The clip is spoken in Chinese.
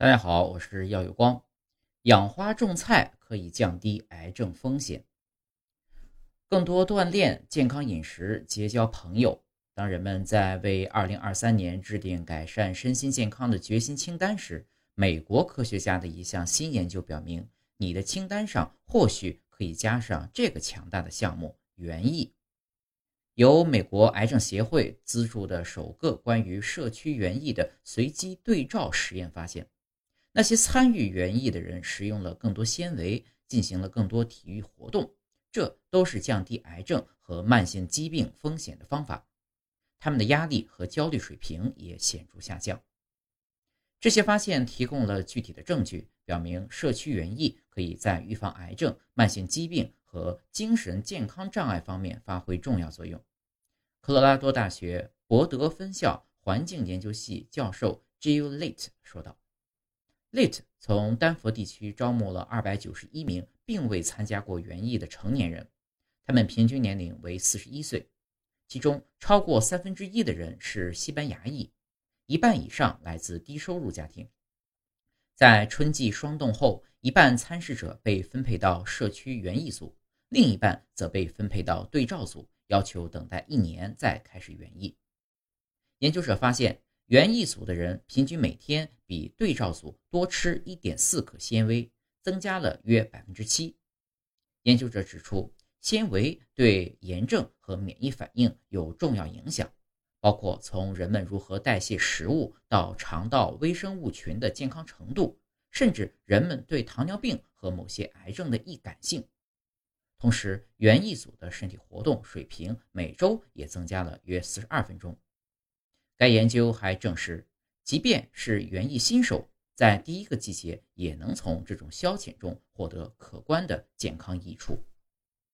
大家好，我是耀有光。养花种菜可以降低癌症风险。更多锻炼、健康饮食、结交朋友。当人们在为2023年制定改善身心健康的决心清单时，美国科学家的一项新研究表明，你的清单上或许可以加上这个强大的项目——园艺。由美国癌症协会资助的首个关于社区园艺的随机对照实验发现。那些参与园艺的人食用了更多纤维，进行了更多体育活动，这都是降低癌症和慢性疾病风险的方法。他们的压力和焦虑水平也显著下降。这些发现提供了具体的证据，表明社区园艺可以在预防癌症、慢性疾病和精神健康障碍方面发挥重要作用。科罗拉多大学博德分校环境研究系教授 Jill Late 说道。Lit 从丹佛地区招募了291名并未参加过园艺的成年人，他们平均年龄为41岁，其中超过三分之一的人是西班牙裔，一半以上来自低收入家庭。在春季霜冻后，一半参试者被分配到社区园艺组，另一半则被分配到对照组，要求等待一年再开始园艺。研究者发现。园艺组的人平均每天比对照组多吃一点四克纤维，增加了约百分之七。研究者指出，纤维对炎症和免疫反应有重要影响，包括从人们如何代谢食物到肠道微生物群的健康程度，甚至人们对糖尿病和某些癌症的易感性。同时，园艺组的身体活动水平每周也增加了约四十二分钟。该研究还证实，即便是园艺新手，在第一个季节也能从这种消遣中获得可观的健康益处。